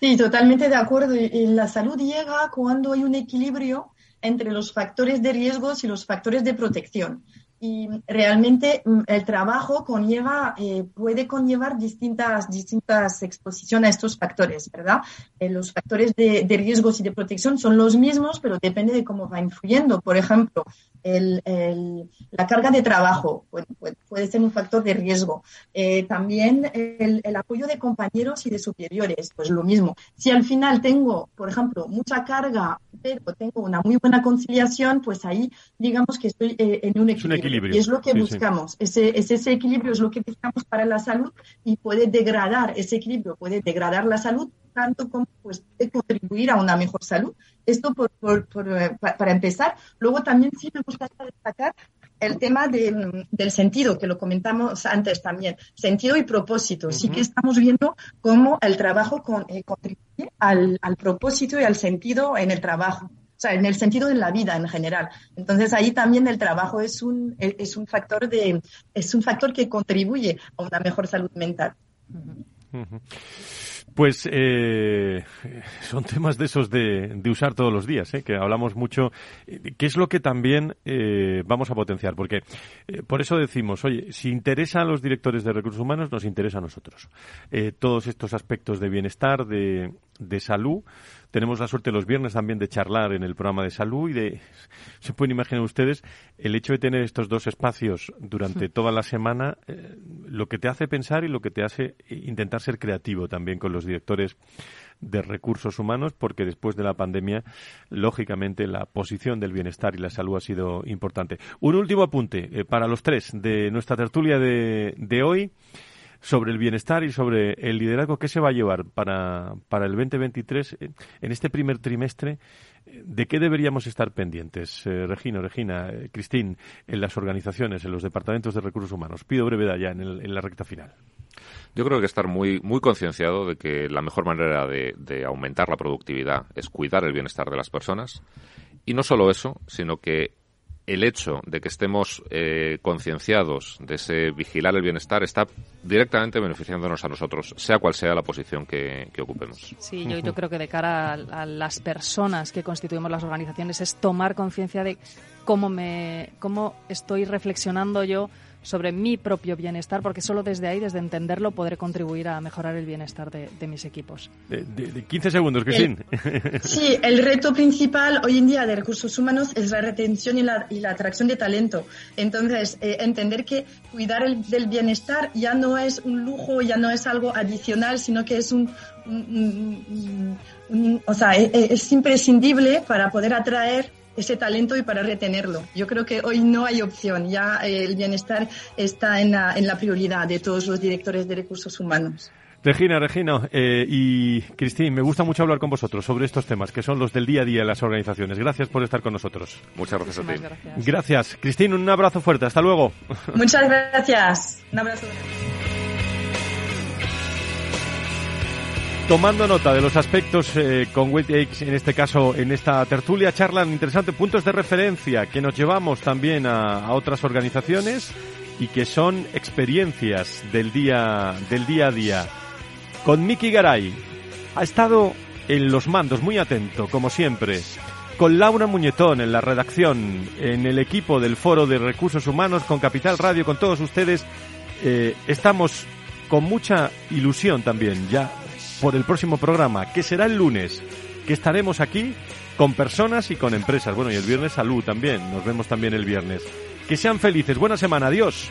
Sí, totalmente de acuerdo. Y la salud llega cuando hay un equilibrio entre los factores de riesgos y los factores de protección y realmente mm, el trabajo conlleva, eh, puede conllevar distintas, distintas exposiciones a estos factores, ¿verdad? Eh, los factores de, de, riesgos y de protección son los mismos, pero depende de cómo va influyendo. Por ejemplo, el, el, la carga de trabajo puede, puede, puede, ser un factor de riesgo. Eh, también el, el, apoyo de compañeros y de superiores, pues lo mismo. Si al final tengo, por ejemplo, mucha carga, pero tengo una muy buena conciliación, pues ahí digamos que estoy eh, en un equilibrio. Equilibrio. Y es lo que sí, buscamos. Sí. Ese, ese, ese equilibrio es lo que buscamos para la salud y puede degradar, ese equilibrio puede degradar la salud tanto como pues, puede contribuir a una mejor salud. Esto por, por, por, eh, para empezar. Luego también sí me gustaría destacar el tema de, del sentido, que lo comentamos antes también, sentido y propósito. Uh -huh. Sí que estamos viendo cómo el trabajo con, eh, contribuye al, al propósito y al sentido en el trabajo. O sea, en el sentido de la vida en general. Entonces ahí también el trabajo es un, es un factor de, es un factor que contribuye a una mejor salud mental. Pues eh, son temas de esos de, usar todos los días, ¿eh? que hablamos mucho. ¿Qué es lo que también eh, vamos a potenciar? Porque por eso decimos, oye, si interesa a los directores de recursos humanos, nos interesa a nosotros. todos estos aspectos de bienestar, de, de salud, tenemos la suerte los viernes también de charlar en el programa de salud y de, se pueden imaginar ustedes, el hecho de tener estos dos espacios durante toda la semana, eh, lo que te hace pensar y lo que te hace intentar ser creativo también con los directores de recursos humanos, porque después de la pandemia, lógicamente, la posición del bienestar y la salud ha sido importante. Un último apunte eh, para los tres de nuestra tertulia de, de hoy sobre el bienestar y sobre el liderazgo que se va a llevar para, para el 2023 eh, en este primer trimestre. ¿De qué deberíamos estar pendientes, eh, Regina, Regina, eh, Cristín, en las organizaciones, en los departamentos de recursos humanos? Pido brevedad ya en, en la recta final. Yo creo que estar muy, muy concienciado de que la mejor manera de aumentar la productividad es cuidar el bienestar de las personas. Y no solo eso, sino que el hecho de que estemos eh, concienciados de ese vigilar el bienestar está directamente beneficiándonos a nosotros, sea cual sea la posición que, ocupemos. Sí, yo, yo, creo que de cara a, las personas que constituimos las organizaciones es tomar conciencia de cómo me, cómo estoy reflexionando yo sobre mi propio bienestar, porque solo desde ahí, desde entenderlo, podré contribuir a mejorar el bienestar de, mis equipos. De, 15 segundos, Cristín. Sí, el reto principal hoy en día de recursos humanos es la retención y la, y la atracción de talento. Entonces, eh, entender que cuidar el, del bienestar ya no es un lujo, ya no es algo adicional, sino que es un, o sea, es, e, es imprescindible para poder atraer ese talento y para retenerlo. Yo creo que hoy no hay opción, ya eh, el bienestar está en la, en la prioridad de todos los directores de recursos humanos. Regina, Regina eh, y Cristín, me gusta mucho hablar con vosotros sobre estos temas que son los del día a día en las organizaciones. Gracias por estar con nosotros. Muchas gracias a ti. Gracias. gracias. Cristín, un abrazo fuerte. Hasta luego. Muchas gracias. Un abrazo. Tomando nota de los aspectos eh, con WebEx, en este caso, en esta tertulia, charlan interesantes puntos de referencia que nos llevamos también a, otras organizaciones y que son experiencias del día, del día a día. Con Miki Garay, ha estado en los mandos, muy atento, como siempre. Con Laura Muñetón en la redacción, en el equipo del Foro de Recursos Humanos, con Capital Radio, con todos ustedes, eh, estamos con mucha ilusión también ya por el próximo programa, que será el lunes, que estaremos aquí con personas y con empresas. Bueno, y el viernes salud también. Nos vemos también el viernes. Que sean felices. Buena semana. Adiós.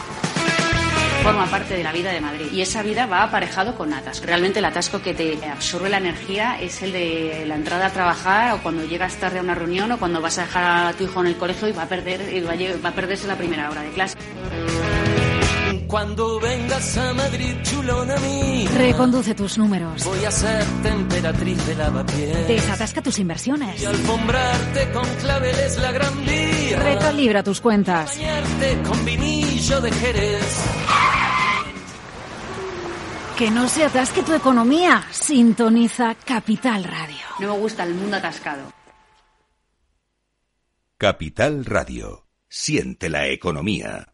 Forma parte de la vida de Madrid y esa vida va aparejado con atasco. Realmente el atasco que te absorbe la energía es el de la entrada a trabajar o cuando llegas tarde a una reunión o cuando vas a dejar a tu hijo en el colegio y va a perder y va a, va a perderse la primera hora de clase. Cuando vengas a Madrid, chulona. Reconduce tus números. Voy a ser temperatriz de lavapiés. Desatasca tus inversiones. Y alfombrarte con claveles la gran vía. Recalibra tus cuentas. Bañarte con vinillo de Jerez. Que no se atasque tu economía. Sintoniza Capital Radio. No me gusta el mundo atascado. Capital Radio. Siente la economía.